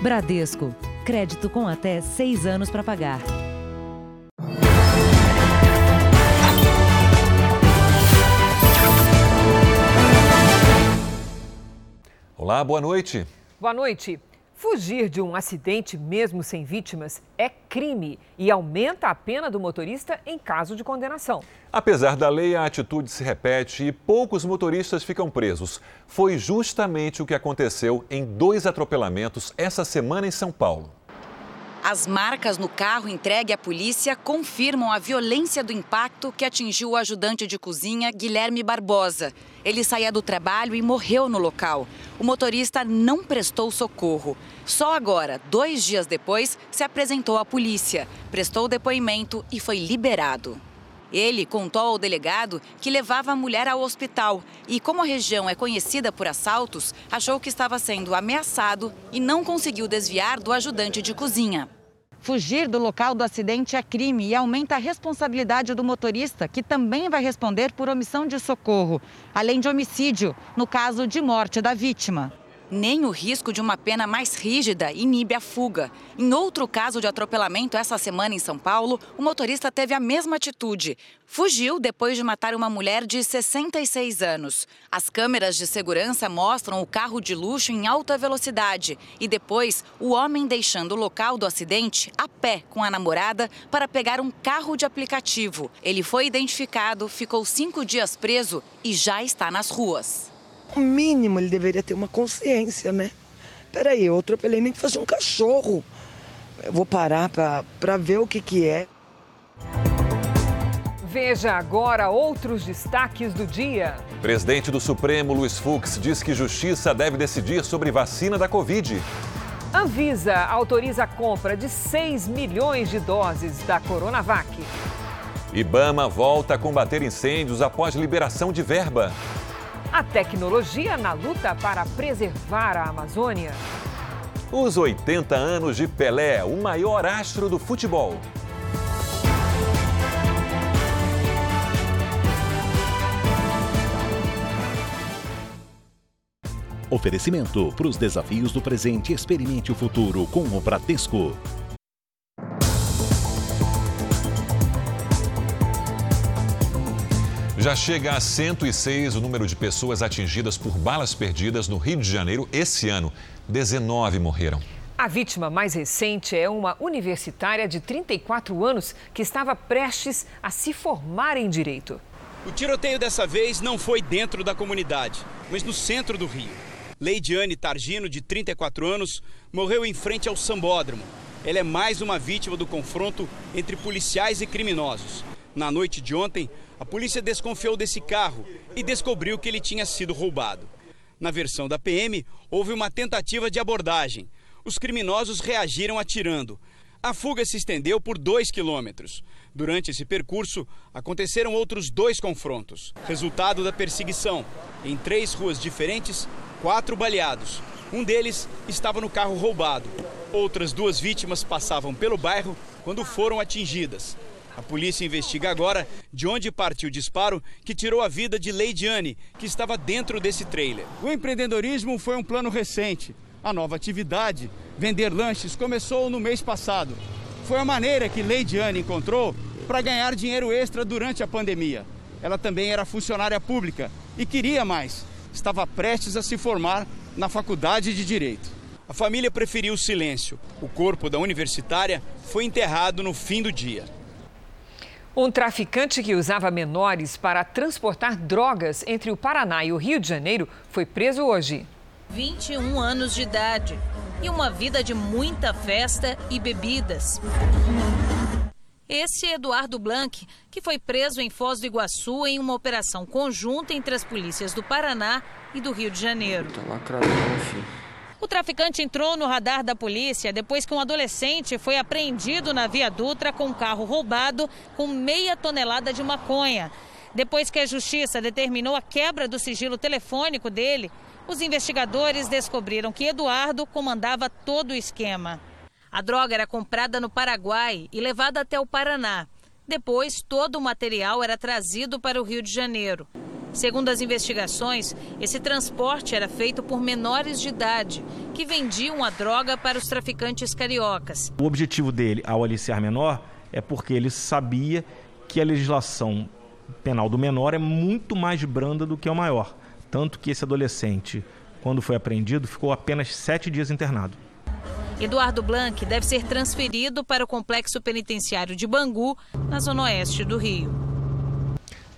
Bradesco. Crédito com até seis anos para pagar. Olá, boa noite. Boa noite. Fugir de um acidente, mesmo sem vítimas, é crime e aumenta a pena do motorista em caso de condenação. Apesar da lei, a atitude se repete e poucos motoristas ficam presos. Foi justamente o que aconteceu em dois atropelamentos essa semana em São Paulo. As marcas no carro entregue à polícia confirmam a violência do impacto que atingiu o ajudante de cozinha Guilherme Barbosa. Ele saía do trabalho e morreu no local. O motorista não prestou socorro. Só agora, dois dias depois, se apresentou à polícia, prestou depoimento e foi liberado. Ele contou ao delegado que levava a mulher ao hospital e, como a região é conhecida por assaltos, achou que estava sendo ameaçado e não conseguiu desviar do ajudante de cozinha. Fugir do local do acidente é crime e aumenta a responsabilidade do motorista, que também vai responder por omissão de socorro, além de homicídio, no caso de morte da vítima. Nem o risco de uma pena mais rígida inibe a fuga. Em outro caso de atropelamento essa semana em São Paulo, o motorista teve a mesma atitude. Fugiu depois de matar uma mulher de 66 anos. As câmeras de segurança mostram o carro de luxo em alta velocidade e depois o homem deixando o local do acidente a pé com a namorada para pegar um carro de aplicativo. Ele foi identificado, ficou cinco dias preso e já está nas ruas. O mínimo ele deveria ter uma consciência, né? Peraí, eu atropelei nem que fosse um cachorro. Eu vou parar para ver o que, que é. Veja agora outros destaques do dia. Presidente do Supremo, Luiz Fux, diz que justiça deve decidir sobre vacina da Covid. Anvisa autoriza a compra de 6 milhões de doses da Coronavac. Ibama volta a combater incêndios após liberação de verba. A tecnologia na luta para preservar a Amazônia. Os 80 anos de Pelé, o maior astro do futebol. Oferecimento para os desafios do presente, experimente o futuro com o Bradesco. Já chega a 106 o número de pessoas atingidas por balas perdidas no Rio de Janeiro esse ano. 19 morreram. A vítima mais recente é uma universitária de 34 anos que estava prestes a se formar em direito. O tiroteio dessa vez não foi dentro da comunidade, mas no centro do Rio. Leidiane Targino, de 34 anos, morreu em frente ao sambódromo. Ela é mais uma vítima do confronto entre policiais e criminosos. Na noite de ontem, a polícia desconfiou desse carro e descobriu que ele tinha sido roubado. Na versão da PM, houve uma tentativa de abordagem. Os criminosos reagiram atirando. A fuga se estendeu por dois quilômetros. Durante esse percurso, aconteceram outros dois confrontos. Resultado da perseguição: em três ruas diferentes, quatro baleados. Um deles estava no carro roubado. Outras duas vítimas passavam pelo bairro quando foram atingidas. A polícia investiga agora de onde partiu o disparo que tirou a vida de Leidiane, que estava dentro desse trailer. O empreendedorismo foi um plano recente. A nova atividade, vender lanches, começou no mês passado. Foi a maneira que Leidiane encontrou para ganhar dinheiro extra durante a pandemia. Ela também era funcionária pública e queria mais. Estava prestes a se formar na faculdade de Direito. A família preferiu o silêncio. O corpo da universitária foi enterrado no fim do dia. Um traficante que usava menores para transportar drogas entre o Paraná e o Rio de Janeiro foi preso hoje. 21 anos de idade e uma vida de muita festa e bebidas. Esse é Eduardo Blanc, que foi preso em Foz do Iguaçu em uma operação conjunta entre as polícias do Paraná e do Rio de Janeiro. Tá lacradão, filho. O traficante entrou no radar da polícia depois que um adolescente foi apreendido na Via Dutra com um carro roubado com meia tonelada de maconha. Depois que a justiça determinou a quebra do sigilo telefônico dele, os investigadores descobriram que Eduardo comandava todo o esquema. A droga era comprada no Paraguai e levada até o Paraná. Depois, todo o material era trazido para o Rio de Janeiro. Segundo as investigações, esse transporte era feito por menores de idade que vendiam a droga para os traficantes cariocas. O objetivo dele, ao aliciar menor, é porque ele sabia que a legislação penal do menor é muito mais branda do que a maior. Tanto que esse adolescente, quando foi apreendido, ficou apenas sete dias internado. Eduardo Blanc deve ser transferido para o complexo penitenciário de Bangu, na zona oeste do Rio.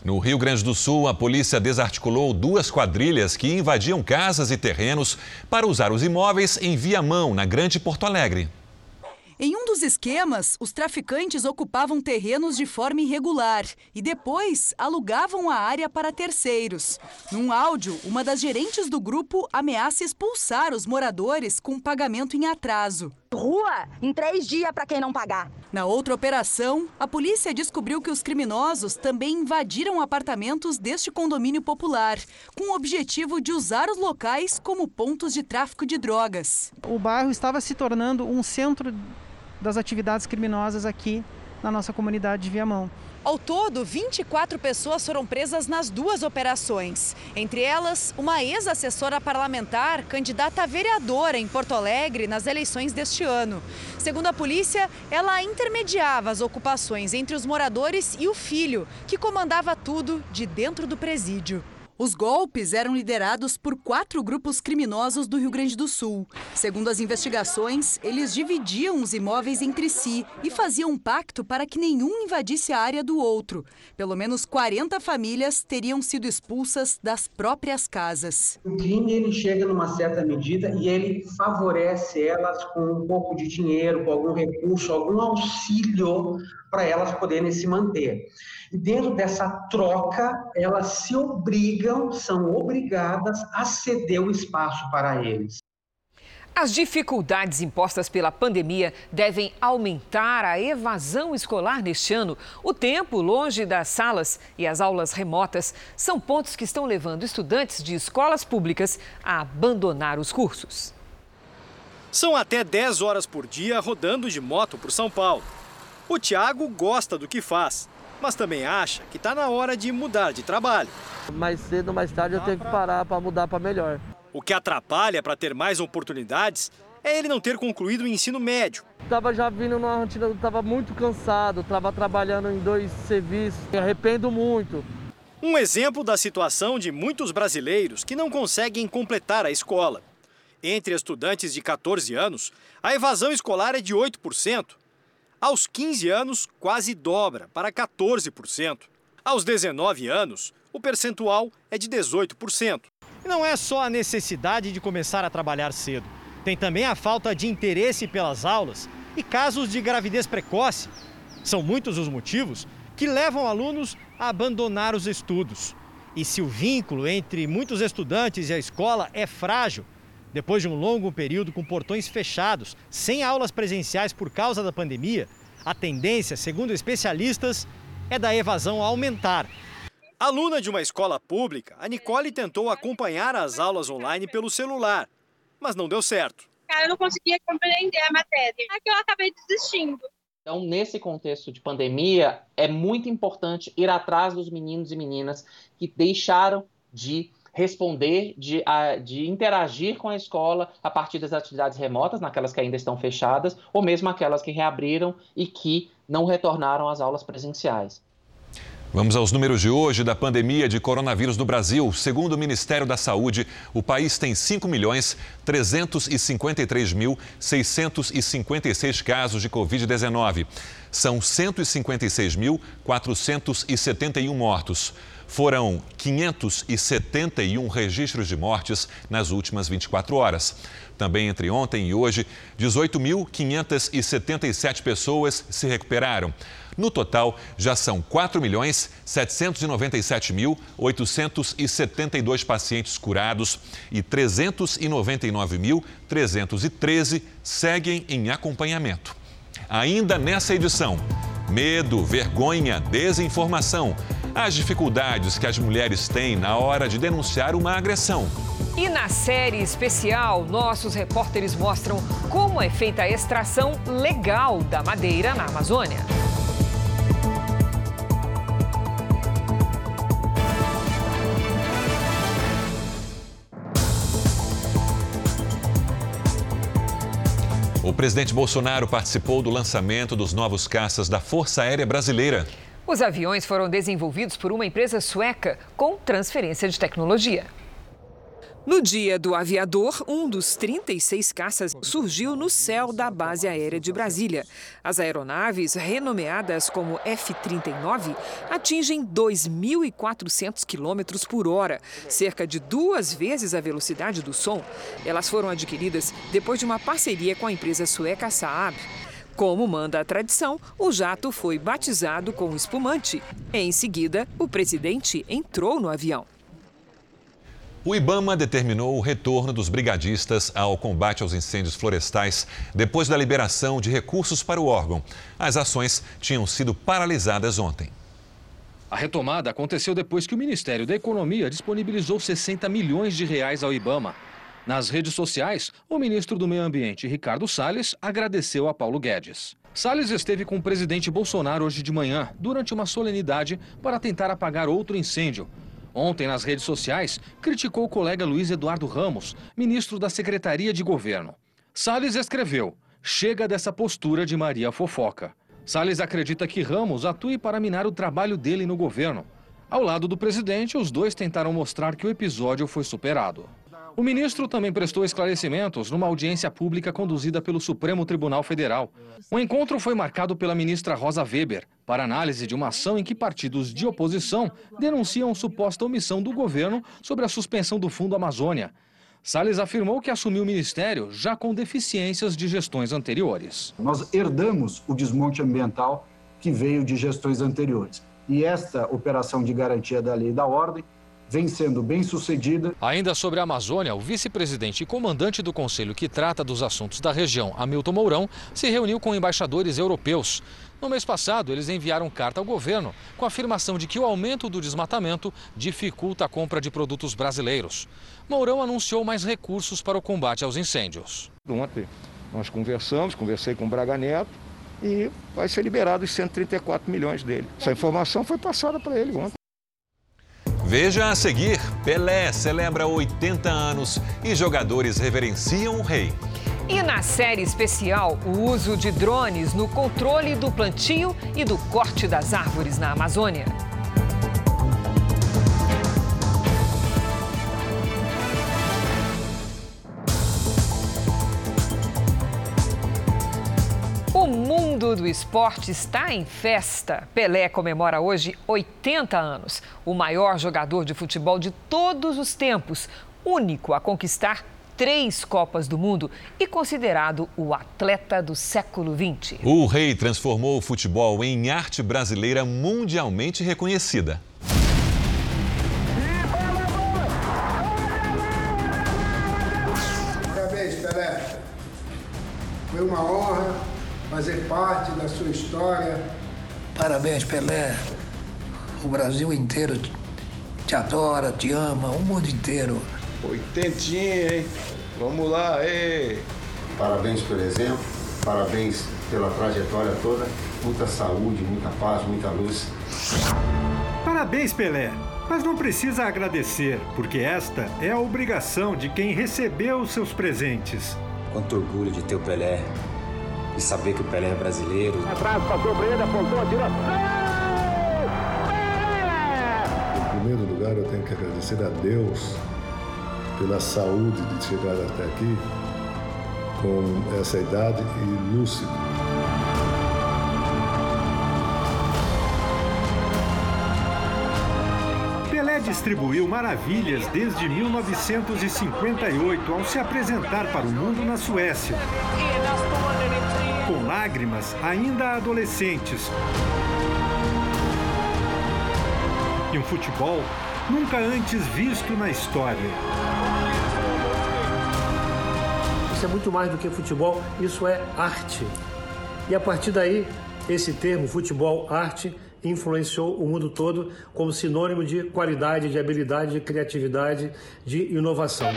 No Rio Grande do Sul, a polícia desarticulou duas quadrilhas que invadiam casas e terrenos para usar os imóveis em Viamão, na Grande Porto Alegre. Em um dos esquemas, os traficantes ocupavam terrenos de forma irregular e depois alugavam a área para terceiros. Num áudio, uma das gerentes do grupo ameaça expulsar os moradores com pagamento em atraso. Rua em três dias para quem não pagar. Na outra operação, a polícia descobriu que os criminosos também invadiram apartamentos deste condomínio popular, com o objetivo de usar os locais como pontos de tráfico de drogas. O bairro estava se tornando um centro das atividades criminosas aqui na nossa comunidade de Viamão. Ao todo, 24 pessoas foram presas nas duas operações. Entre elas, uma ex-assessora parlamentar, candidata a vereadora em Porto Alegre nas eleições deste ano. Segundo a polícia, ela intermediava as ocupações entre os moradores e o filho, que comandava tudo de dentro do presídio. Os golpes eram liderados por quatro grupos criminosos do Rio Grande do Sul. Segundo as investigações, eles dividiam os imóveis entre si e faziam um pacto para que nenhum invadisse a área do outro. Pelo menos 40 famílias teriam sido expulsas das próprias casas. O crime ele chega numa certa medida e ele favorece elas com um pouco de dinheiro, com algum recurso, algum auxílio para elas poderem se manter. E dentro dessa troca, elas se obrigam, são obrigadas a ceder o espaço para eles. As dificuldades impostas pela pandemia devem aumentar a evasão escolar neste ano. O tempo longe das salas e as aulas remotas são pontos que estão levando estudantes de escolas públicas a abandonar os cursos. São até 10 horas por dia rodando de moto por São Paulo. O Tiago gosta do que faz, mas também acha que está na hora de mudar de trabalho. Mais cedo ou mais tarde eu tenho que parar para mudar para melhor. O que atrapalha para ter mais oportunidades é ele não ter concluído o ensino médio. Estava já vindo numa rotina, estava muito cansado, estava trabalhando em dois serviços, me arrependo muito. Um exemplo da situação de muitos brasileiros que não conseguem completar a escola. Entre estudantes de 14 anos, a evasão escolar é de 8%. Aos 15 anos, quase dobra, para 14%. Aos 19 anos, o percentual é de 18%. E não é só a necessidade de começar a trabalhar cedo. Tem também a falta de interesse pelas aulas e casos de gravidez precoce. São muitos os motivos que levam alunos a abandonar os estudos. E se o vínculo entre muitos estudantes e a escola é frágil, depois de um longo período com portões fechados, sem aulas presenciais por causa da pandemia, a tendência, segundo especialistas, é da evasão aumentar. Aluna de uma escola pública, a Nicole tentou acompanhar as aulas online pelo celular, mas não deu certo. Cara, eu não conseguia compreender a matéria. Aqui eu acabei desistindo. Então, nesse contexto de pandemia, é muito importante ir atrás dos meninos e meninas que deixaram de responder, de, a, de interagir com a escola a partir das atividades remotas, naquelas que ainda estão fechadas, ou mesmo aquelas que reabriram e que não retornaram às aulas presenciais. Vamos aos números de hoje da pandemia de coronavírus no Brasil. Segundo o Ministério da Saúde, o país tem 5 milhões 353 mil 656 casos de Covid-19. São 156.471 mortos. Foram 571 registros de mortes nas últimas 24 horas. Também entre ontem e hoje, 18.577 pessoas se recuperaram. No total, já são 4.797.872 pacientes curados e 399.313 seguem em acompanhamento. Ainda nessa edição, medo, vergonha, desinformação, as dificuldades que as mulheres têm na hora de denunciar uma agressão. E na série especial, nossos repórteres mostram como é feita a extração legal da madeira na Amazônia. O presidente Bolsonaro participou do lançamento dos novos caças da Força Aérea Brasileira. Os aviões foram desenvolvidos por uma empresa sueca com transferência de tecnologia. No dia do aviador, um dos 36 caças surgiu no céu da base aérea de Brasília. As aeronaves, renomeadas como F-39, atingem 2.400 km por hora, cerca de duas vezes a velocidade do som. Elas foram adquiridas depois de uma parceria com a empresa sueca Saab. Como manda a tradição, o jato foi batizado com espumante. Em seguida, o presidente entrou no avião. O Ibama determinou o retorno dos brigadistas ao combate aos incêndios florestais depois da liberação de recursos para o órgão. As ações tinham sido paralisadas ontem. A retomada aconteceu depois que o Ministério da Economia disponibilizou 60 milhões de reais ao Ibama. Nas redes sociais, o ministro do Meio Ambiente, Ricardo Salles, agradeceu a Paulo Guedes. Salles esteve com o presidente Bolsonaro hoje de manhã, durante uma solenidade, para tentar apagar outro incêndio. Ontem, nas redes sociais, criticou o colega Luiz Eduardo Ramos, ministro da Secretaria de Governo. Salles escreveu: chega dessa postura de Maria Fofoca. Salles acredita que Ramos atue para minar o trabalho dele no governo. Ao lado do presidente, os dois tentaram mostrar que o episódio foi superado. O ministro também prestou esclarecimentos numa audiência pública conduzida pelo Supremo Tribunal Federal. O encontro foi marcado pela ministra Rosa Weber para análise de uma ação em que partidos de oposição denunciam suposta omissão do governo sobre a suspensão do Fundo Amazônia. Salles afirmou que assumiu o ministério já com deficiências de gestões anteriores. Nós herdamos o desmonte ambiental que veio de gestões anteriores. E esta operação de garantia da lei e da ordem vem sendo bem sucedida. Ainda sobre a Amazônia, o vice-presidente e comandante do conselho que trata dos assuntos da região, Hamilton Mourão, se reuniu com embaixadores europeus. No mês passado, eles enviaram carta ao governo com a afirmação de que o aumento do desmatamento dificulta a compra de produtos brasileiros. Mourão anunciou mais recursos para o combate aos incêndios. Ontem nós conversamos, conversei com o Braga Neto e vai ser liberado os 134 milhões dele. Essa informação foi passada para ele ontem. Veja a seguir: Pelé celebra 80 anos e jogadores reverenciam o rei. E na série especial, o uso de drones no controle do plantio e do corte das árvores na Amazônia. Mundo do esporte está em festa. Pelé comemora hoje 80 anos. O maior jogador de futebol de todos os tempos, único a conquistar três Copas do Mundo e considerado o atleta do século XX. O rei transformou o futebol em arte brasileira mundialmente reconhecida. Parabéns, Pelé. Foi uma honra fazer parte da sua história. Parabéns, Pelé. O Brasil inteiro te adora, te ama, o mundo inteiro. Oitentinha, hein? Vamos lá, ei! Parabéns pelo exemplo, parabéns pela trajetória toda. Muita saúde, muita paz, muita luz. Parabéns, Pelé! Mas não precisa agradecer, porque esta é a obrigação de quem recebeu os seus presentes. Quanto orgulho de ter o Pelé e saber que o Pelé é brasileiro. Atrás, passou para ele, apontou, atirou. Em primeiro lugar, eu tenho que agradecer a Deus pela saúde de chegar até aqui com essa idade e lúcido. Pelé distribuiu maravilhas desde 1958 ao se apresentar para o mundo na Suécia. Lágrimas ainda adolescentes. E um futebol nunca antes visto na história. Isso é muito mais do que futebol, isso é arte. E a partir daí, esse termo, futebol, arte, influenciou o mundo todo como sinônimo de qualidade, de habilidade, de criatividade, de inovação.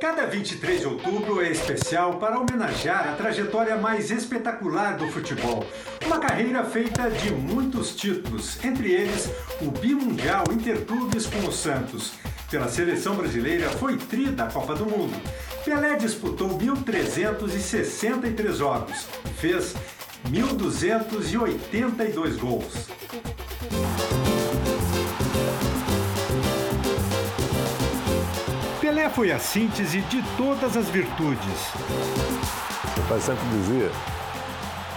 Cada 23 de outubro é especial para homenagear a trajetória mais espetacular do futebol. Uma carreira feita de muitos títulos, entre eles o bimundial Interclubes com o Santos. Pela seleção brasileira, foi tri da Copa do Mundo. Pelé disputou 1.363 jogos fez 1.282 gols. Pelé foi a síntese de todas as virtudes. O pai sempre dizia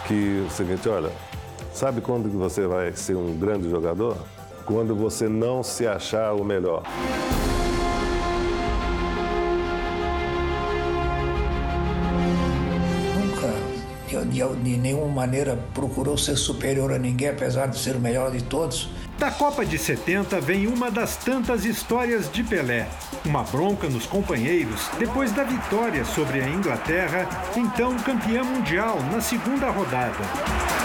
que o seguinte, olha, sabe quando você vai ser um grande jogador? Quando você não se achar o melhor. Nunca, de, de nenhuma maneira, procurou ser superior a ninguém, apesar de ser o melhor de todos. Da Copa de 70 vem uma das tantas histórias de Pelé. Uma bronca nos companheiros depois da vitória sobre a Inglaterra, então campeã mundial na segunda rodada.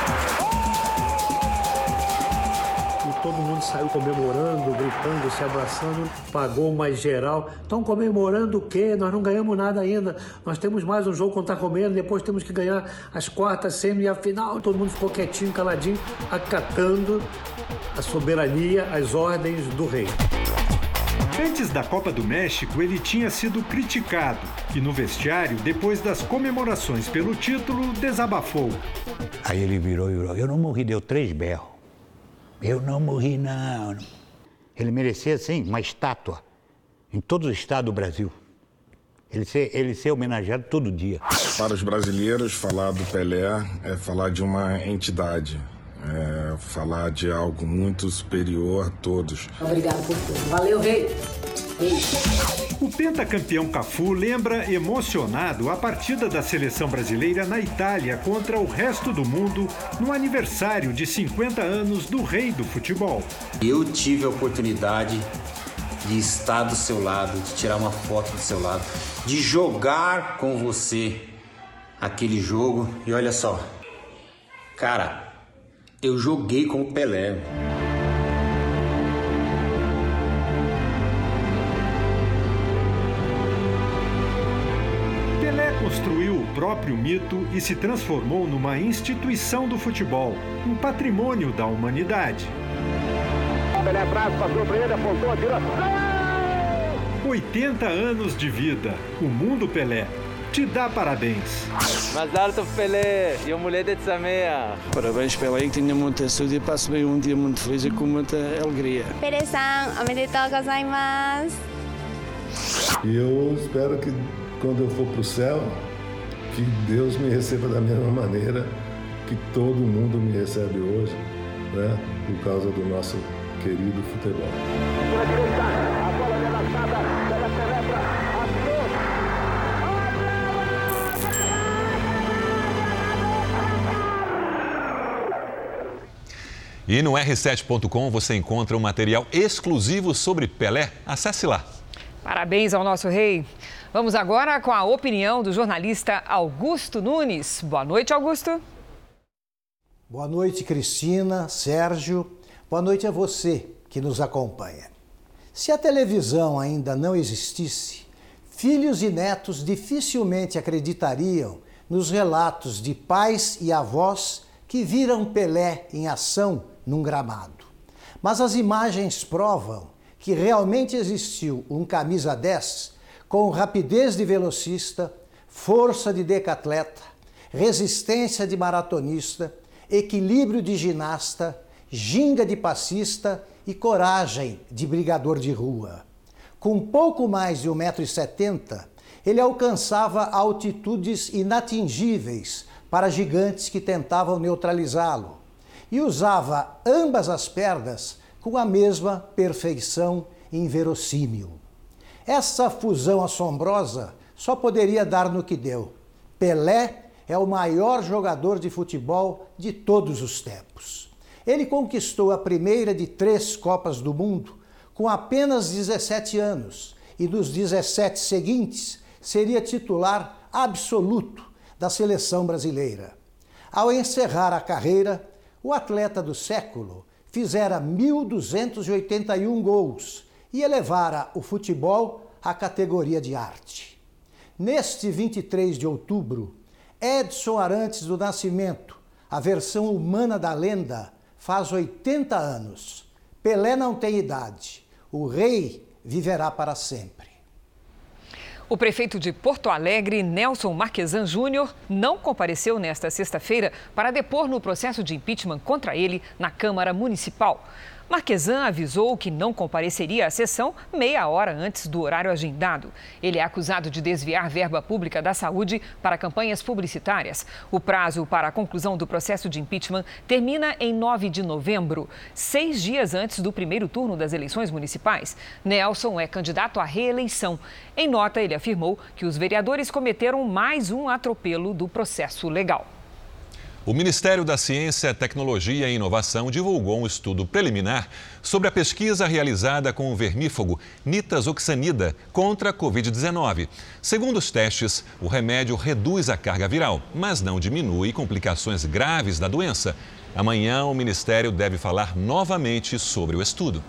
Mundo saiu comemorando, gritando, se abraçando, pagou mais geral. Estão comemorando o quê? Nós não ganhamos nada ainda. Nós temos mais um jogo contra comendo, depois temos que ganhar as quartas, semi e a final. Todo mundo ficou quietinho, caladinho, acatando a soberania, as ordens do rei. Antes da Copa do México, ele tinha sido criticado e no vestiário, depois das comemorações pelo título, desabafou. Aí ele virou e virou: Eu não morri, deu três berros. Eu não morri, não. Ele merecia, sim, uma estátua em todo o estado do Brasil. Ele ser, ele ser homenageado todo dia. Para os brasileiros, falar do Pelé é falar de uma entidade, é falar de algo muito superior a todos. Obrigado por tudo. Valeu, rei. O pentacampeão Cafu lembra emocionado a partida da seleção brasileira na Itália contra o resto do mundo no aniversário de 50 anos do rei do futebol. Eu tive a oportunidade de estar do seu lado, de tirar uma foto do seu lado, de jogar com você aquele jogo e olha só, cara, eu joguei com o Pelé. Próprio mito e se transformou numa instituição do futebol, um patrimônio da humanidade. Pelé atrás, passou para ele, apontou, atirou. 80 anos de vida. O mundo Pelé te dá parabéns. Mais alto Pelé e a mulher de Samea. Parabéns Pelé, que tenha muita saúde e passe bem um dia muito feliz e com muita alegria. Pelé-san, omedetou gozaimasu. E eu espero que quando eu for para o céu, que Deus me receba da mesma maneira que todo mundo me recebe hoje, né? Por causa do nosso querido futebol. E no r7.com você encontra um material exclusivo sobre Pelé. Acesse lá. Parabéns ao nosso rei. Vamos agora com a opinião do jornalista Augusto Nunes. Boa noite, Augusto. Boa noite, Cristina, Sérgio. Boa noite a você que nos acompanha. Se a televisão ainda não existisse, filhos e netos dificilmente acreditariam nos relatos de pais e avós que viram Pelé em ação num gramado. Mas as imagens provam que realmente existiu um camisa 10 com rapidez de velocista, força de decatleta, resistência de maratonista, equilíbrio de ginasta, ginga de passista e coragem de brigador de rua. Com pouco mais de 1,70m, ele alcançava altitudes inatingíveis para gigantes que tentavam neutralizá-lo e usava ambas as pernas com a mesma perfeição inverossímil. Essa fusão assombrosa só poderia dar no que deu. Pelé é o maior jogador de futebol de todos os tempos. Ele conquistou a primeira de três Copas do Mundo com apenas 17 anos e nos 17 seguintes seria titular absoluto da seleção brasileira. Ao encerrar a carreira, o atleta do século fizera 1.281 gols e elevara o futebol à categoria de arte. Neste 23 de outubro, Edson Arantes do Nascimento, a versão humana da lenda, faz 80 anos. Pelé não tem idade. O rei viverá para sempre. O prefeito de Porto Alegre, Nelson Marquesan Júnior, não compareceu nesta sexta-feira para depor no processo de impeachment contra ele na Câmara Municipal. Marquesan avisou que não compareceria à sessão meia hora antes do horário agendado. Ele é acusado de desviar verba pública da saúde para campanhas publicitárias. O prazo para a conclusão do processo de impeachment termina em 9 de novembro, seis dias antes do primeiro turno das eleições municipais. Nelson é candidato à reeleição. Em nota, ele afirmou que os vereadores cometeram mais um atropelo do processo legal. O Ministério da Ciência, Tecnologia e Inovação divulgou um estudo preliminar sobre a pesquisa realizada com o vermífugo nitazoxanida contra a Covid-19. Segundo os testes, o remédio reduz a carga viral, mas não diminui complicações graves da doença. Amanhã, o Ministério deve falar novamente sobre o estudo.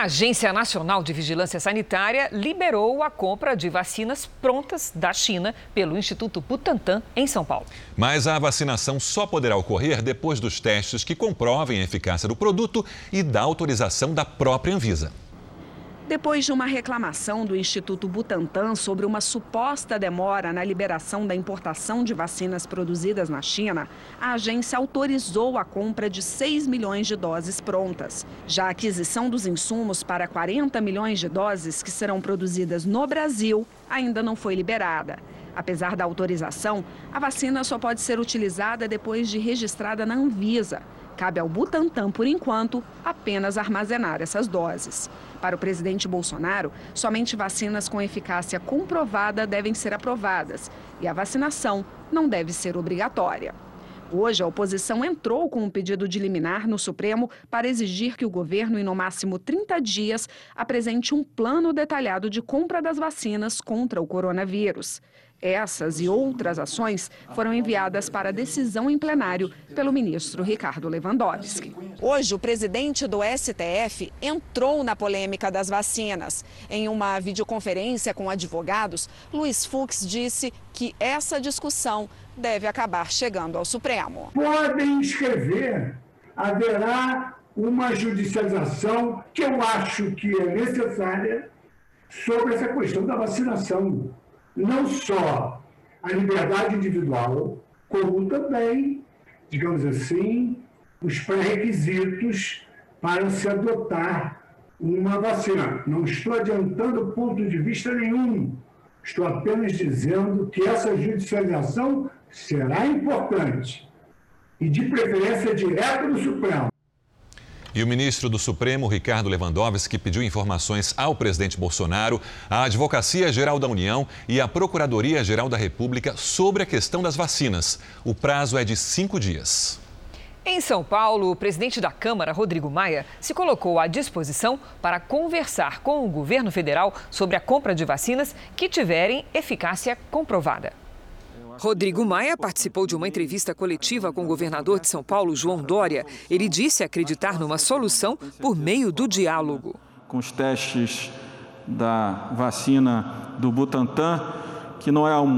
A Agência Nacional de Vigilância Sanitária liberou a compra de vacinas prontas da China pelo Instituto Butantan, em São Paulo. Mas a vacinação só poderá ocorrer depois dos testes que comprovem a eficácia do produto e da autorização da própria Anvisa. Depois de uma reclamação do Instituto Butantan sobre uma suposta demora na liberação da importação de vacinas produzidas na China, a agência autorizou a compra de 6 milhões de doses prontas. Já a aquisição dos insumos para 40 milhões de doses que serão produzidas no Brasil ainda não foi liberada. Apesar da autorização, a vacina só pode ser utilizada depois de registrada na Anvisa. Cabe ao Butantan, por enquanto, apenas armazenar essas doses. Para o presidente Bolsonaro, somente vacinas com eficácia comprovada devem ser aprovadas e a vacinação não deve ser obrigatória. Hoje, a oposição entrou com um pedido de liminar no Supremo para exigir que o governo, em no máximo 30 dias, apresente um plano detalhado de compra das vacinas contra o coronavírus. Essas e outras ações foram enviadas para decisão em plenário pelo ministro Ricardo Lewandowski. Hoje, o presidente do STF entrou na polêmica das vacinas. Em uma videoconferência com advogados, Luiz Fux disse que essa discussão deve acabar chegando ao Supremo. Podem escrever, haverá uma judicialização que eu acho que é necessária sobre essa questão da vacinação não só a liberdade individual, como também, digamos assim, os pré-requisitos para se adotar uma vacina. Não estou adiantando ponto de vista nenhum. Estou apenas dizendo que essa judicialização será importante e, de preferência, direto do Supremo. E o ministro do Supremo, Ricardo Lewandowski, pediu informações ao presidente Bolsonaro, à Advocacia Geral da União e à Procuradoria Geral da República sobre a questão das vacinas. O prazo é de cinco dias. Em São Paulo, o presidente da Câmara, Rodrigo Maia, se colocou à disposição para conversar com o governo federal sobre a compra de vacinas que tiverem eficácia comprovada. Rodrigo Maia participou de uma entrevista coletiva com o governador de São Paulo, João Dória. Ele disse acreditar numa solução por meio do diálogo. Com os testes da vacina do Butantan, que não é um,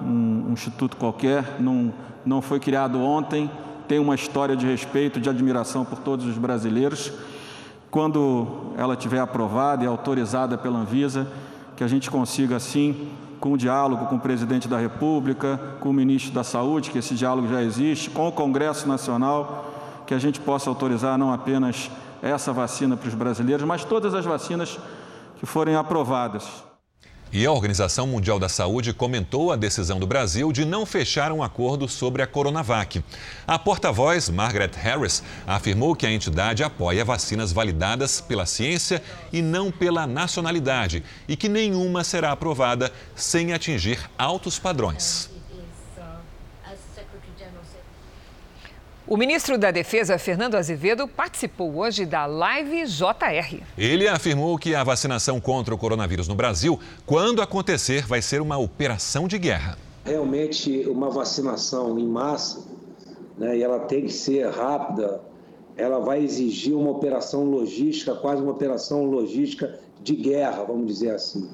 um, um instituto qualquer, não, não foi criado ontem, tem uma história de respeito, de admiração por todos os brasileiros. Quando ela tiver aprovada e autorizada pela Anvisa, que a gente consiga, assim, com o diálogo com o presidente da República, com o ministro da Saúde, que esse diálogo já existe, com o Congresso Nacional, que a gente possa autorizar não apenas essa vacina para os brasileiros, mas todas as vacinas que forem aprovadas. E a Organização Mundial da Saúde comentou a decisão do Brasil de não fechar um acordo sobre a Coronavac. A porta-voz, Margaret Harris, afirmou que a entidade apoia vacinas validadas pela ciência e não pela nacionalidade e que nenhuma será aprovada sem atingir altos padrões. O ministro da Defesa, Fernando Azevedo, participou hoje da Live JR. Ele afirmou que a vacinação contra o coronavírus no Brasil, quando acontecer, vai ser uma operação de guerra. Realmente, uma vacinação em massa, né, e ela tem que ser rápida, ela vai exigir uma operação logística, quase uma operação logística de guerra, vamos dizer assim.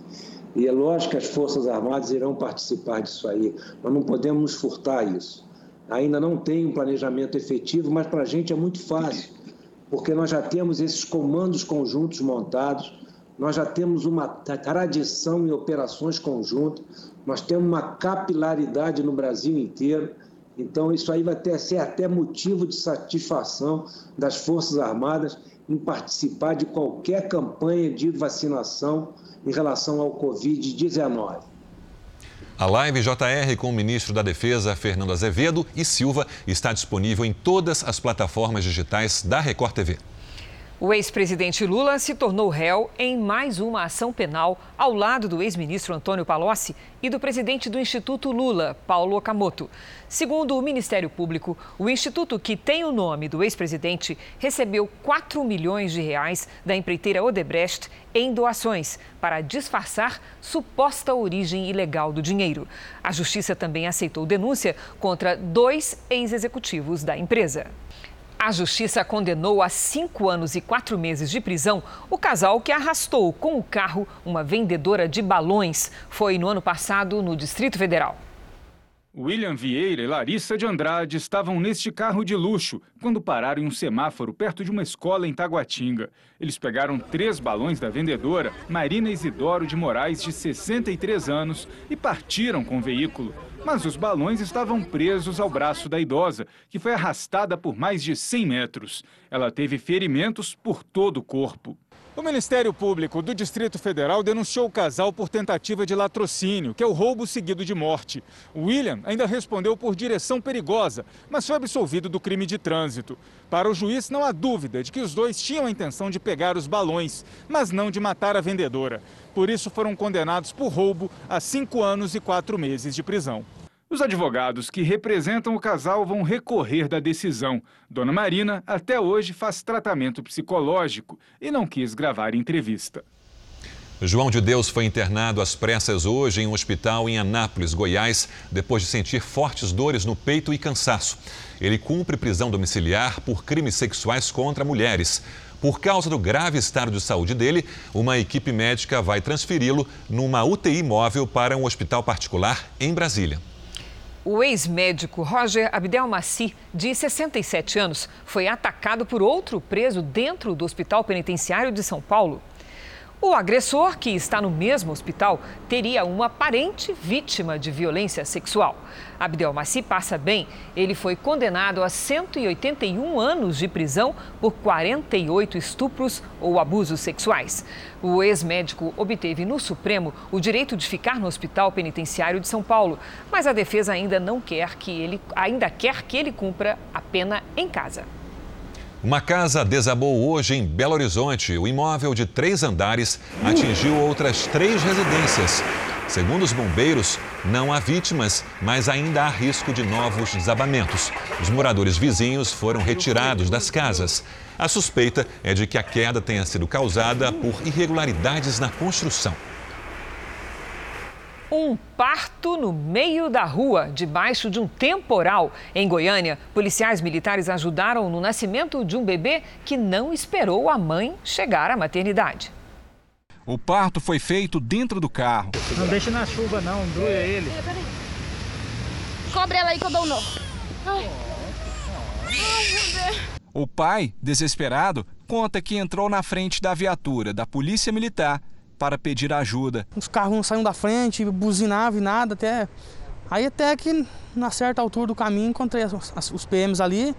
E é lógico que as Forças Armadas irão participar disso aí. Nós não podemos nos furtar isso ainda não tem um planejamento efetivo, mas para a gente é muito fácil. porque nós já temos esses comandos conjuntos montados, nós já temos uma tradição em operações conjuntas, nós temos uma capilaridade no Brasil inteiro. Então, isso aí vai ter, ser até motivo de satisfação das Forças Armadas em participar de qualquer campanha de vacinação em relação ao Covid-19. A live JR com o ministro da Defesa, Fernando Azevedo e Silva, está disponível em todas as plataformas digitais da Record TV. O ex-presidente Lula se tornou réu em mais uma ação penal ao lado do ex-ministro Antônio Palocci e do presidente do Instituto Lula, Paulo Okamoto. Segundo o Ministério Público, o instituto que tem o nome do ex-presidente recebeu 4 milhões de reais da empreiteira Odebrecht em doações para disfarçar suposta origem ilegal do dinheiro. A justiça também aceitou denúncia contra dois ex-executivos da empresa. A justiça condenou a cinco anos e quatro meses de prisão o casal que arrastou com o carro uma vendedora de balões. Foi no ano passado no Distrito Federal. William Vieira e Larissa de Andrade estavam neste carro de luxo quando pararam em um semáforo perto de uma escola em Taguatinga. Eles pegaram três balões da vendedora, Marina Isidoro de Moraes, de 63 anos, e partiram com o veículo. Mas os balões estavam presos ao braço da idosa, que foi arrastada por mais de 100 metros. Ela teve ferimentos por todo o corpo. O Ministério Público do Distrito Federal denunciou o casal por tentativa de latrocínio, que é o roubo seguido de morte. William ainda respondeu por direção perigosa, mas foi absolvido do crime de trânsito. Para o juiz, não há dúvida de que os dois tinham a intenção de pegar os balões, mas não de matar a vendedora. Por isso, foram condenados por roubo a cinco anos e quatro meses de prisão. Os advogados que representam o casal vão recorrer da decisão. Dona Marina, até hoje, faz tratamento psicológico e não quis gravar entrevista. João de Deus foi internado às pressas hoje em um hospital em Anápolis, Goiás, depois de sentir fortes dores no peito e cansaço. Ele cumpre prisão domiciliar por crimes sexuais contra mulheres. Por causa do grave estado de saúde dele, uma equipe médica vai transferi-lo numa UTI móvel para um hospital particular em Brasília. O ex-médico Roger Abdelmaci, de 67 anos, foi atacado por outro preso dentro do Hospital Penitenciário de São Paulo. O agressor, que está no mesmo hospital, teria uma aparente vítima de violência sexual. Abdelmaci passa bem. Ele foi condenado a 181 anos de prisão por 48 estupros ou abusos sexuais. O ex-médico obteve no Supremo o direito de ficar no Hospital Penitenciário de São Paulo, mas a defesa ainda não quer que ele ainda quer que ele cumpra a pena em casa. Uma casa desabou hoje em Belo Horizonte. O imóvel de três andares atingiu outras três residências. Segundo os bombeiros, não há vítimas, mas ainda há risco de novos desabamentos. Os moradores vizinhos foram retirados das casas. A suspeita é de que a queda tenha sido causada por irregularidades na construção. Um parto no meio da rua, debaixo de um temporal. Em Goiânia, policiais militares ajudaram no nascimento de um bebê que não esperou a mãe chegar à maternidade. O parto foi feito dentro do carro. Não deixe na chuva, não, embrulha ele. Cobre ela aí que eu dou um nó. O pai, desesperado, conta que entrou na frente da viatura da Polícia Militar para pedir ajuda. Os carros não saíam da frente, buzinavam e nada, até. Aí até que na certa altura do caminho encontrei os PMs ali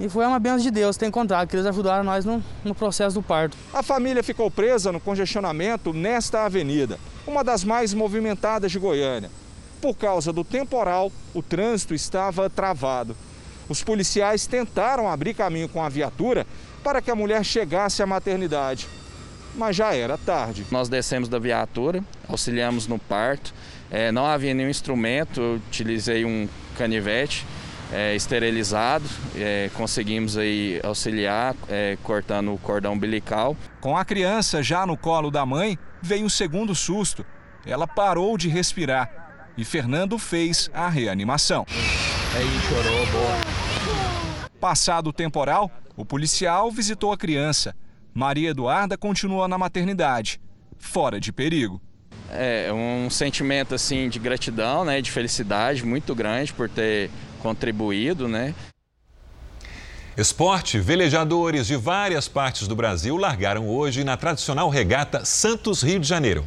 e foi uma benção de Deus ter encontrado, que eles ajudaram nós no, no processo do parto. A família ficou presa no congestionamento nesta avenida, uma das mais movimentadas de Goiânia. Por causa do temporal, o trânsito estava travado. Os policiais tentaram abrir caminho com a viatura para que a mulher chegasse à maternidade mas já era tarde. Nós descemos da viatura, auxiliamos no parto, é, não havia nenhum instrumento, eu utilizei um canivete é, esterilizado, é, conseguimos aí auxiliar é, cortando o cordão umbilical. Com a criança já no colo da mãe, veio um segundo susto. Ela parou de respirar e Fernando fez a reanimação. Aí chorou, boa. Passado o temporal, o policial visitou a criança Maria Eduarda continua na maternidade, fora de perigo. É um sentimento assim de gratidão, né, de felicidade muito grande por ter contribuído, né? Esporte, velejadores de várias partes do Brasil largaram hoje na tradicional regata Santos Rio de Janeiro.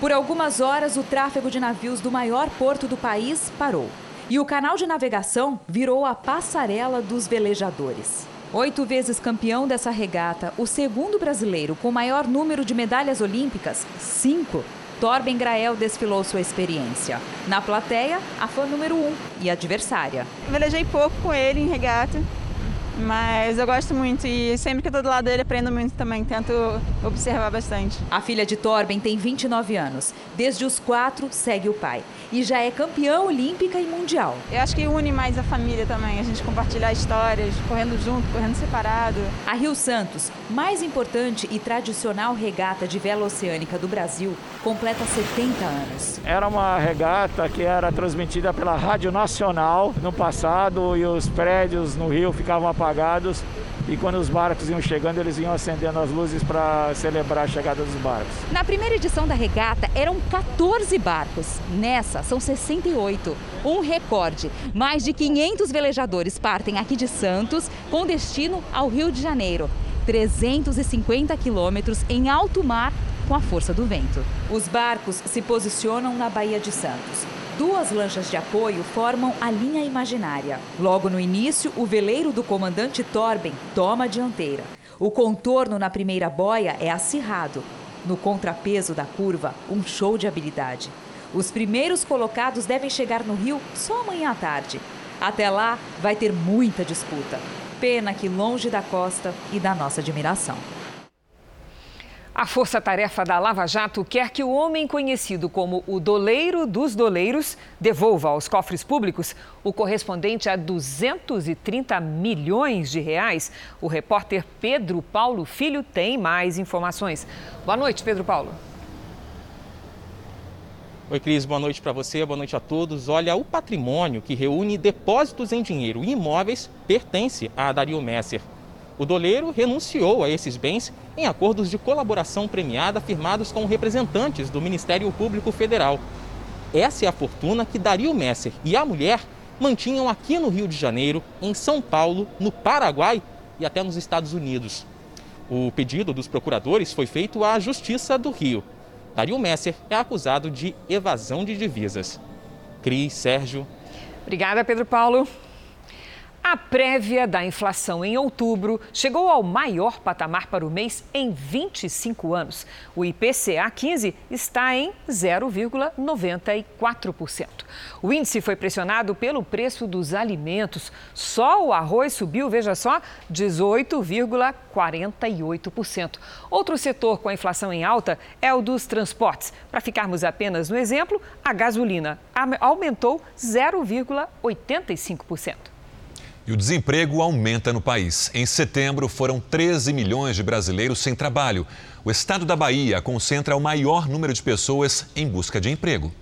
Por algumas horas, o tráfego de navios do maior porto do país parou. E o canal de navegação virou a passarela dos velejadores. Oito vezes campeão dessa regata, o segundo brasileiro com maior número de medalhas olímpicas, cinco, Torben Grael desfilou sua experiência. Na plateia, a fã número um e adversária. Velejei pouco com ele em regata, mas eu gosto muito e sempre que eu tô do lado dele aprendo muito também, tento observar bastante. A filha de Torben tem 29 anos. Desde os quatro, segue o pai. E já é campeã olímpica e mundial. Eu acho que une mais a família também, a gente compartilhar histórias, correndo junto, correndo separado. A Rio Santos, mais importante e tradicional regata de vela oceânica do Brasil, completa 70 anos. Era uma regata que era transmitida pela Rádio Nacional no passado e os prédios no Rio ficavam apagados e quando os barcos iam chegando, eles iam acendendo as luzes para celebrar a chegada dos barcos. Na primeira edição da regata eram 14 barcos. Nessa são 68. Um recorde. Mais de 500 velejadores partem aqui de Santos com destino ao Rio de Janeiro. 350 quilômetros em alto mar com a força do vento. Os barcos se posicionam na Baía de Santos. Duas lanchas de apoio formam a linha imaginária. Logo no início, o veleiro do comandante Torben toma a dianteira. O contorno na primeira boia é acirrado. No contrapeso da curva, um show de habilidade. Os primeiros colocados devem chegar no Rio só amanhã à tarde. Até lá, vai ter muita disputa. Pena que longe da costa e da nossa admiração. A força-tarefa da Lava Jato quer que o homem conhecido como o doleiro dos doleiros devolva aos cofres públicos o correspondente a 230 milhões de reais. O repórter Pedro Paulo Filho tem mais informações. Boa noite, Pedro Paulo. Oi, Cris, boa noite para você, boa noite a todos. Olha, o patrimônio que reúne depósitos em dinheiro e imóveis pertence a Dario Messer. O doleiro renunciou a esses bens em acordos de colaboração premiada firmados com representantes do Ministério Público Federal. Essa é a fortuna que Dario Messer e a mulher mantinham aqui no Rio de Janeiro, em São Paulo, no Paraguai e até nos Estados Unidos. O pedido dos procuradores foi feito à Justiça do Rio. Dario Messer é acusado de evasão de divisas. Cris, Sérgio. Obrigada, Pedro Paulo. A prévia da inflação em outubro chegou ao maior patamar para o mês em 25 anos. O IPCA 15 está em 0,94%. O índice foi pressionado pelo preço dos alimentos. Só o arroz subiu, veja só, 18,48%. Outro setor com a inflação em alta é o dos transportes. Para ficarmos apenas no exemplo, a gasolina aumentou 0,85%. E o desemprego aumenta no país. Em setembro, foram 13 milhões de brasileiros sem trabalho. O estado da Bahia concentra o maior número de pessoas em busca de emprego.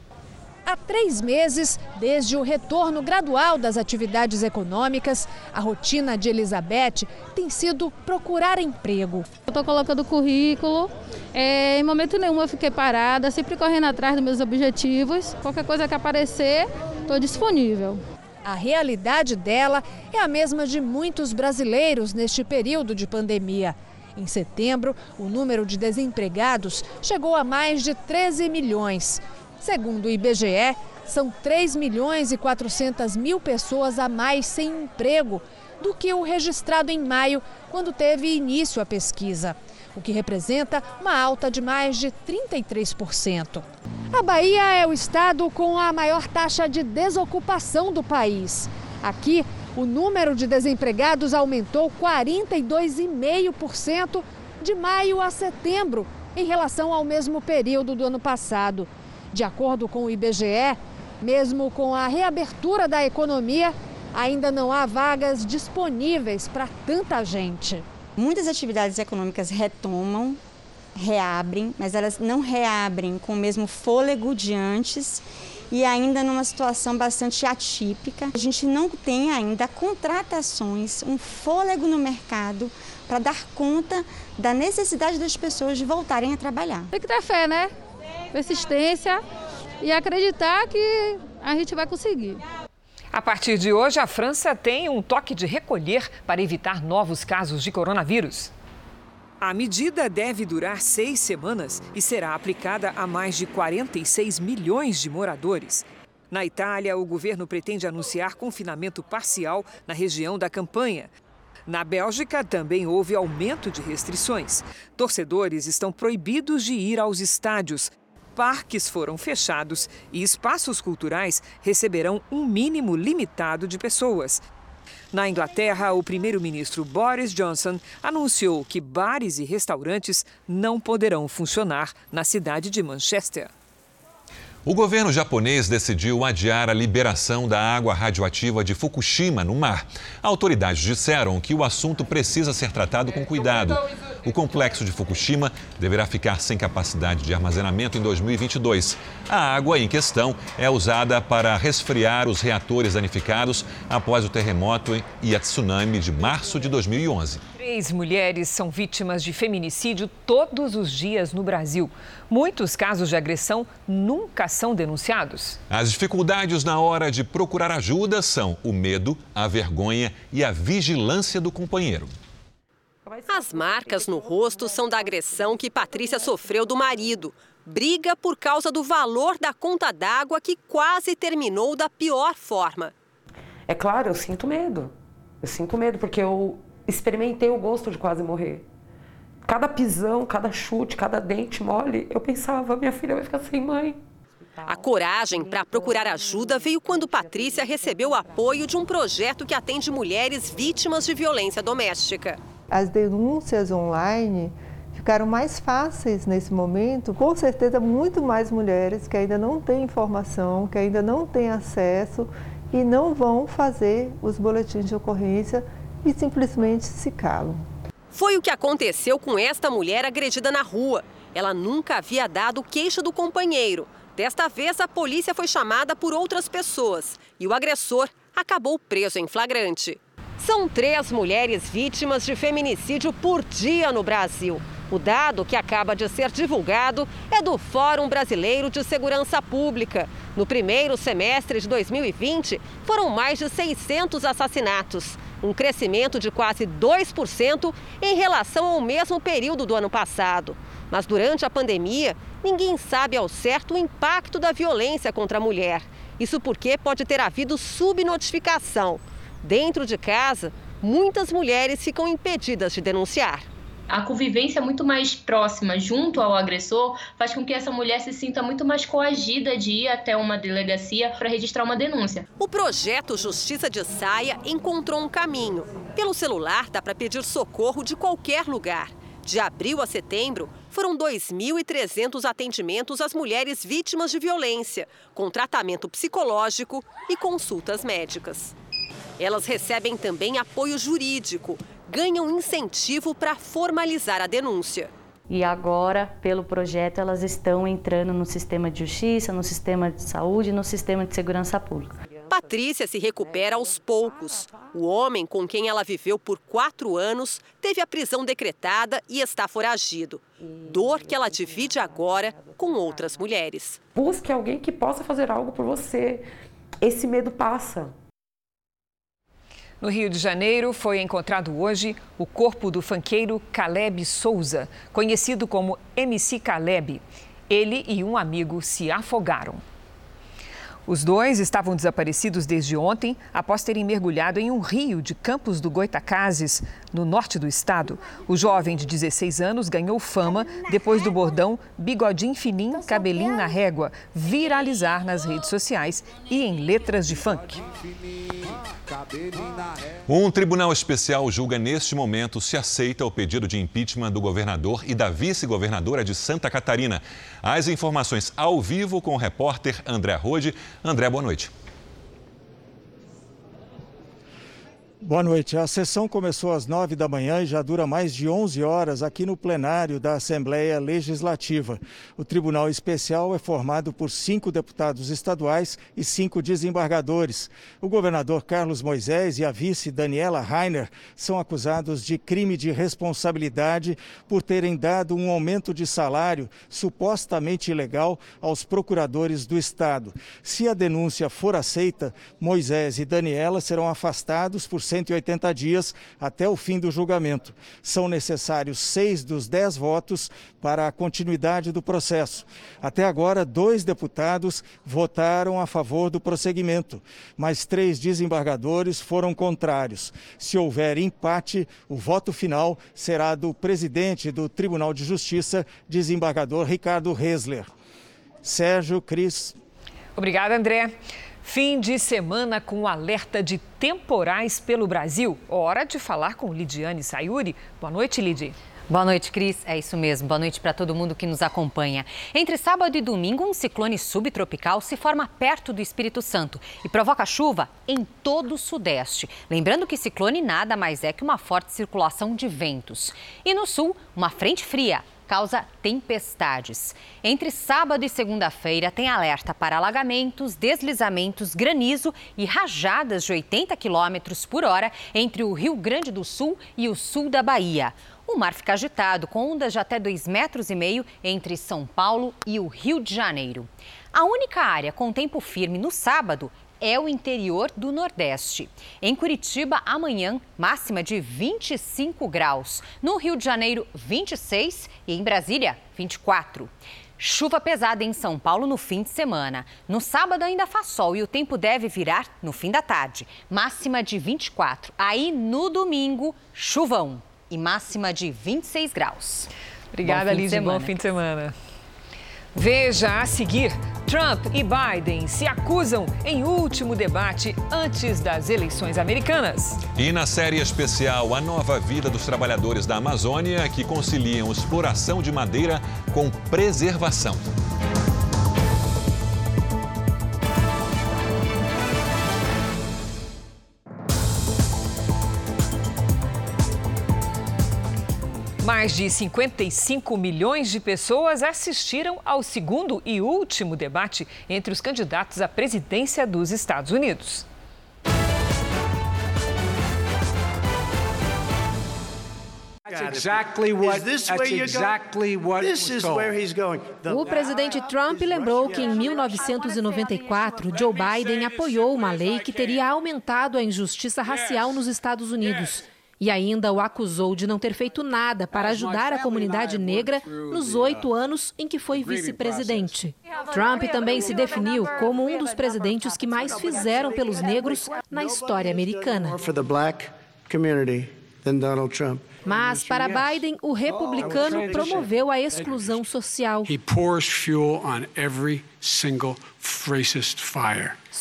Há três meses, desde o retorno gradual das atividades econômicas, a rotina de Elizabeth tem sido procurar emprego. Eu estou colocando currículo, é, em momento nenhum eu fiquei parada, sempre correndo atrás dos meus objetivos. Qualquer coisa que aparecer, estou disponível. A realidade dela é a mesma de muitos brasileiros neste período de pandemia. Em setembro, o número de desempregados chegou a mais de 13 milhões. Segundo o IBGE, são 3 milhões e 400 mil pessoas a mais sem emprego do que o registrado em maio, quando teve início a pesquisa o que representa uma alta de mais de 33%. A Bahia é o estado com a maior taxa de desocupação do país. Aqui, o número de desempregados aumentou 42,5% de maio a setembro, em relação ao mesmo período do ano passado. De acordo com o IBGE, mesmo com a reabertura da economia, ainda não há vagas disponíveis para tanta gente. Muitas atividades econômicas retomam, reabrem, mas elas não reabrem com o mesmo fôlego de antes e ainda numa situação bastante atípica. A gente não tem ainda contratações, um fôlego no mercado para dar conta da necessidade das pessoas de voltarem a trabalhar. Tem que ter fé, né? Persistência e acreditar que a gente vai conseguir. A partir de hoje, a França tem um toque de recolher para evitar novos casos de coronavírus. A medida deve durar seis semanas e será aplicada a mais de 46 milhões de moradores. Na Itália, o governo pretende anunciar confinamento parcial na região da campanha. Na Bélgica, também houve aumento de restrições. Torcedores estão proibidos de ir aos estádios. Parques foram fechados e espaços culturais receberão um mínimo limitado de pessoas. Na Inglaterra, o primeiro-ministro Boris Johnson anunciou que bares e restaurantes não poderão funcionar na cidade de Manchester. O governo japonês decidiu adiar a liberação da água radioativa de Fukushima no mar. Autoridades disseram que o assunto precisa ser tratado com cuidado. O complexo de Fukushima deverá ficar sem capacidade de armazenamento em 2022. A água em questão é usada para resfriar os reatores danificados após o terremoto e a tsunami de março de 2011. Três mulheres são vítimas de feminicídio todos os dias no Brasil. Muitos casos de agressão nunca são denunciados. As dificuldades na hora de procurar ajuda são o medo, a vergonha e a vigilância do companheiro. As marcas no rosto são da agressão que Patrícia sofreu do marido. Briga por causa do valor da conta d'água que quase terminou da pior forma. É claro, eu sinto medo. Eu sinto medo porque eu experimentei o gosto de quase morrer. Cada pisão, cada chute, cada dente mole, eu pensava, minha filha vai ficar sem mãe. A coragem para procurar ajuda veio quando Patrícia recebeu o apoio de um projeto que atende mulheres vítimas de violência doméstica. As denúncias online ficaram mais fáceis nesse momento. Com certeza, muito mais mulheres que ainda não têm informação, que ainda não têm acesso e não vão fazer os boletins de ocorrência e simplesmente se calam. Foi o que aconteceu com esta mulher agredida na rua. Ela nunca havia dado queixa do companheiro. Desta vez, a polícia foi chamada por outras pessoas e o agressor acabou preso em flagrante. São três mulheres vítimas de feminicídio por dia no Brasil. O dado que acaba de ser divulgado é do Fórum Brasileiro de Segurança Pública. No primeiro semestre de 2020, foram mais de 600 assassinatos um crescimento de quase 2% em relação ao mesmo período do ano passado. Mas durante a pandemia, ninguém sabe ao certo o impacto da violência contra a mulher. Isso porque pode ter havido subnotificação. Dentro de casa, muitas mulheres ficam impedidas de denunciar a convivência muito mais próxima junto ao agressor faz com que essa mulher se sinta muito mais coagida de ir até uma delegacia para registrar uma denúncia. O projeto Justiça de Saia encontrou um caminho. Pelo celular dá para pedir socorro de qualquer lugar. De abril a setembro, foram 2.300 atendimentos às mulheres vítimas de violência, com tratamento psicológico e consultas médicas. Elas recebem também apoio jurídico, ganham incentivo para formalizar a denúncia. E agora, pelo projeto, elas estão entrando no sistema de justiça, no sistema de saúde, no sistema de segurança pública. Patrícia se recupera aos poucos. O homem com quem ela viveu por quatro anos teve a prisão decretada e está foragido. Dor que ela divide agora com outras mulheres. Busque alguém que possa fazer algo por você. Esse medo passa. No Rio de Janeiro, foi encontrado hoje o corpo do fanqueiro Caleb Souza, conhecido como MC Caleb. Ele e um amigo se afogaram. Os dois estavam desaparecidos desde ontem, após terem mergulhado em um rio de Campos do Goitacazes, no norte do estado. O jovem de 16 anos ganhou fama depois do bordão bigodinho fininho, cabelinho na régua, viralizar nas redes sociais e em letras de funk. Um tribunal especial julga neste momento se aceita o pedido de impeachment do governador e da vice-governadora de Santa Catarina. As informações ao vivo com o repórter André Rode. André, boa noite. Boa noite. A sessão começou às nove da manhã e já dura mais de 11 horas aqui no plenário da Assembleia Legislativa. O Tribunal Especial é formado por cinco deputados estaduais e cinco desembargadores. O governador Carlos Moisés e a vice Daniela Rainer são acusados de crime de responsabilidade por terem dado um aumento de salário supostamente ilegal aos procuradores do Estado. Se a denúncia for aceita, Moisés e Daniela serão afastados por 180 dias até o fim do julgamento. São necessários seis dos dez votos para a continuidade do processo. Até agora, dois deputados votaram a favor do prosseguimento, mas três desembargadores foram contrários. Se houver empate, o voto final será do presidente do Tribunal de Justiça, desembargador Ricardo Resler. Sérgio Cris. Obrigada, André. Fim de semana com alerta de temporais pelo Brasil. Hora de falar com Lidiane Sayuri. Boa noite, Lidy. Boa noite, Cris. É isso mesmo. Boa noite para todo mundo que nos acompanha. Entre sábado e domingo, um ciclone subtropical se forma perto do Espírito Santo e provoca chuva em todo o Sudeste. Lembrando que ciclone nada mais é que uma forte circulação de ventos. E no sul, uma frente fria causa tempestades. Entre sábado e segunda-feira, tem alerta para alagamentos, deslizamentos, granizo e rajadas de 80 km por hora entre o Rio Grande do Sul e o sul da Bahia. O mar fica agitado, com ondas de até 2,5 metros e meio entre São Paulo e o Rio de Janeiro. A única área com tempo firme no sábado é o interior do Nordeste. Em Curitiba, amanhã, máxima de 25 graus. No Rio de Janeiro, 26 e em Brasília, 24. Chuva pesada em São Paulo no fim de semana. No sábado ainda faz sol e o tempo deve virar no fim da tarde. Máxima de 24. Aí no domingo, chuvão e máxima de 26 graus. Obrigada, Liz. Bom fim de semana. Veja a seguir: Trump e Biden se acusam em último debate antes das eleições americanas. E na série especial, a nova vida dos trabalhadores da Amazônia que conciliam exploração de madeira com preservação. Mais de 55 milhões de pessoas assistiram ao segundo e último debate entre os candidatos à presidência dos Estados Unidos. O presidente Trump lembrou que em 1994 Joe Biden apoiou uma lei que teria aumentado a injustiça racial nos Estados Unidos e ainda o acusou de não ter feito nada para ajudar a comunidade negra nos oito anos em que foi vice-presidente. Trump também se definiu como um dos presidentes que mais fizeram pelos negros na história americana. Mas para Biden, o republicano promoveu a exclusão social.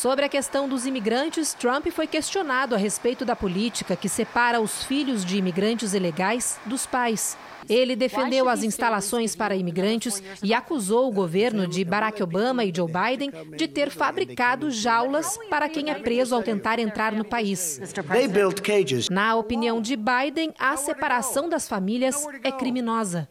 Sobre a questão dos imigrantes, Trump foi questionado a respeito da política que separa os filhos de imigrantes ilegais dos pais. Ele defendeu as instalações para imigrantes e acusou o governo de Barack Obama e Joe Biden de ter fabricado jaulas para quem é preso ao tentar entrar no país. Na opinião de Biden, a separação das famílias é criminosa.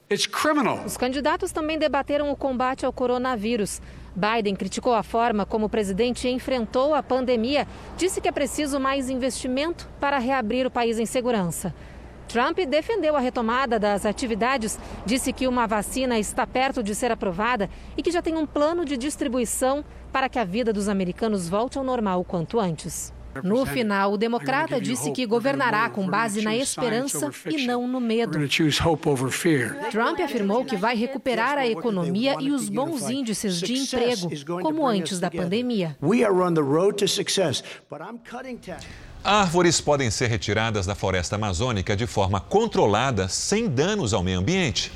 Os candidatos também debateram o combate ao coronavírus. Biden criticou a forma como o presidente enfrentou a pandemia, disse que é preciso mais investimento para reabrir o país em segurança. Trump defendeu a retomada das atividades, disse que uma vacina está perto de ser aprovada e que já tem um plano de distribuição para que a vida dos americanos volte ao normal o quanto antes. No final, o democrata disse que governará com base na esperança e não no medo. Trump afirmou que vai recuperar a economia e os bons índices de emprego, como antes da pandemia. Árvores podem ser retiradas da floresta amazônica de forma controlada, sem danos ao meio ambiente.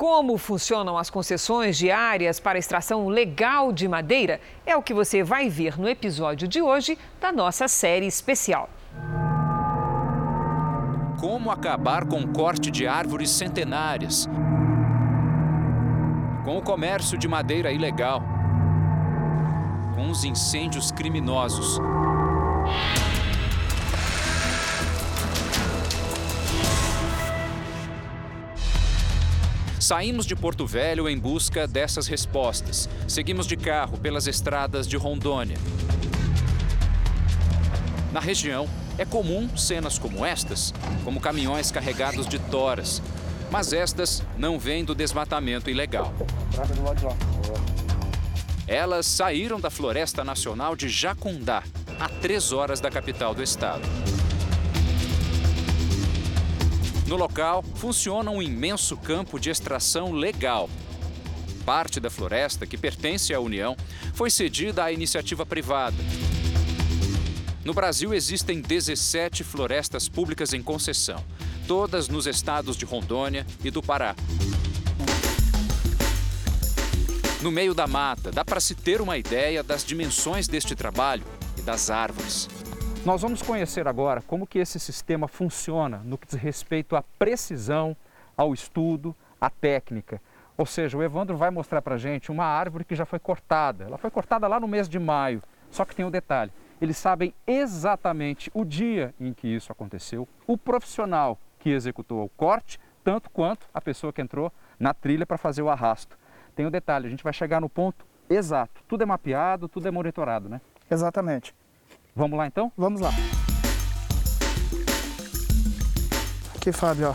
Como funcionam as concessões de áreas para extração legal de madeira é o que você vai ver no episódio de hoje da nossa série especial. Como acabar com o corte de árvores centenárias? Com o comércio de madeira ilegal? Com os incêndios criminosos? Saímos de Porto Velho em busca dessas respostas. Seguimos de carro pelas estradas de Rondônia. Na região, é comum cenas como estas, como caminhões carregados de toras. Mas estas não vêm do desmatamento ilegal. Elas saíram da Floresta Nacional de Jacundá, a três horas da capital do estado. No local, funciona um imenso campo de extração legal. Parte da floresta, que pertence à União, foi cedida à iniciativa privada. No Brasil, existem 17 florestas públicas em concessão, todas nos estados de Rondônia e do Pará. No meio da mata, dá para se ter uma ideia das dimensões deste trabalho e das árvores. Nós vamos conhecer agora como que esse sistema funciona no que diz respeito à precisão, ao estudo, à técnica. Ou seja, o Evandro vai mostrar para gente uma árvore que já foi cortada. Ela foi cortada lá no mês de maio, só que tem um detalhe. Eles sabem exatamente o dia em que isso aconteceu, o profissional que executou o corte, tanto quanto a pessoa que entrou na trilha para fazer o arrasto. Tem um detalhe, a gente vai chegar no ponto exato. Tudo é mapeado, tudo é monitorado, né? Exatamente. Vamos lá então? Vamos lá. Aqui, Fábio, ó.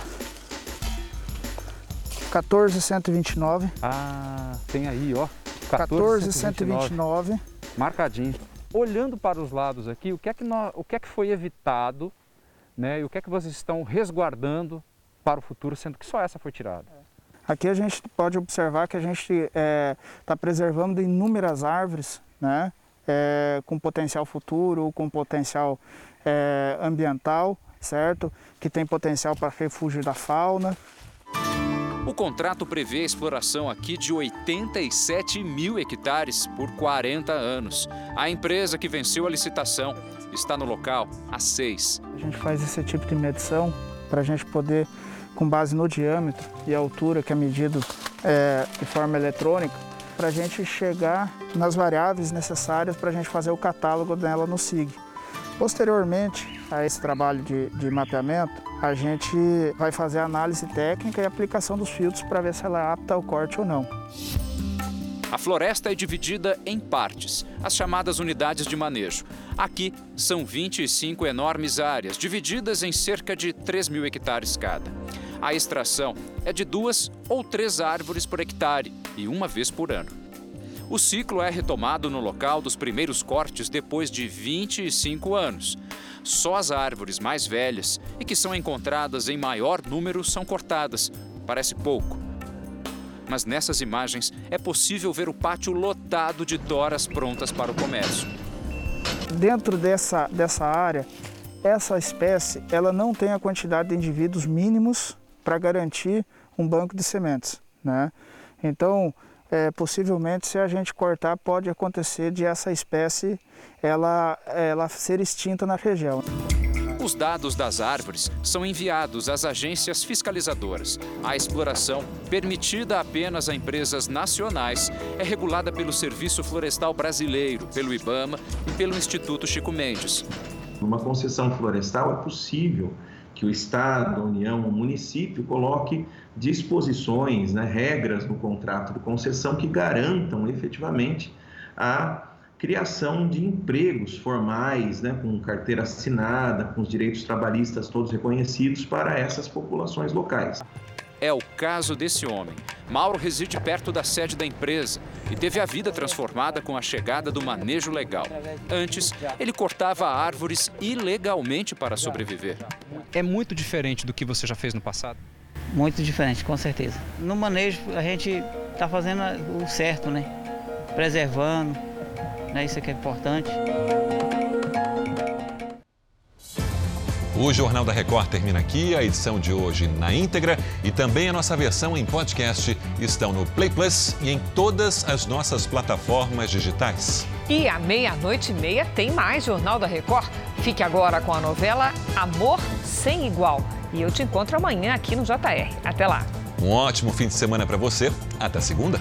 14129. Ah, tem aí, ó. 14129. Marcadinho. Olhando para os lados aqui, o que é que, nós, o que, é que foi evitado, né? E o que é que vocês estão resguardando para o futuro, sendo que só essa foi tirada? Aqui a gente pode observar que a gente está é, preservando inúmeras árvores, né? É, com potencial futuro, com potencial é, ambiental, certo? Que tem potencial para refúgio da fauna. O contrato prevê a exploração aqui de 87 mil hectares por 40 anos. A empresa que venceu a licitação está no local há seis. A gente faz esse tipo de medição para a gente poder, com base no diâmetro e altura que é medido é, de forma eletrônica, para a gente chegar nas variáveis necessárias para a gente fazer o catálogo dela no SIG. Posteriormente a esse trabalho de, de, mapeamento, a gente vai fazer a análise técnica e aplicação dos filtros para ver se ela é apta ao corte ou não. A floresta é dividida em partes, as chamadas unidades de manejo. Aqui são 25 enormes áreas, divididas em cerca de 3 mil hectares cada. A extração é de duas ou três árvores por hectare e uma vez por ano. O ciclo é retomado no local dos primeiros cortes depois de 25 anos. Só as árvores mais velhas e que são encontradas em maior número são cortadas. Parece pouco. Mas nessas imagens é possível ver o pátio lotado de toras prontas para o comércio. Dentro dessa, dessa área, essa espécie ela não tem a quantidade de indivíduos mínimos para garantir um banco de sementes. Né? Então, é, possivelmente, se a gente cortar, pode acontecer de essa espécie ela, ela ser extinta na região. Os dados das árvores são enviados às agências fiscalizadoras. A exploração, permitida apenas a empresas nacionais, é regulada pelo Serviço Florestal Brasileiro, pelo IBAMA e pelo Instituto Chico Mendes. Numa concessão florestal é possível que o Estado, a União, o município coloque disposições, né, regras no contrato de concessão que garantam efetivamente a criação de empregos formais, né, com carteira assinada, com os direitos trabalhistas todos reconhecidos para essas populações locais. É o caso desse homem. Mauro reside perto da sede da empresa e teve a vida transformada com a chegada do manejo legal. Antes, ele cortava árvores ilegalmente para sobreviver. É muito diferente do que você já fez no passado? Muito diferente, com certeza. No manejo, a gente está fazendo o certo, né? Preservando, né? Isso é que é importante. O Jornal da Record termina aqui. A edição de hoje na íntegra e também a nossa versão em podcast estão no Play Plus e em todas as nossas plataformas digitais. E à meia-noite e meia tem mais Jornal da Record. Fique agora com a novela Amor Sem Igual. E eu te encontro amanhã aqui no JR. Até lá. Um ótimo fim de semana para você. Até segunda.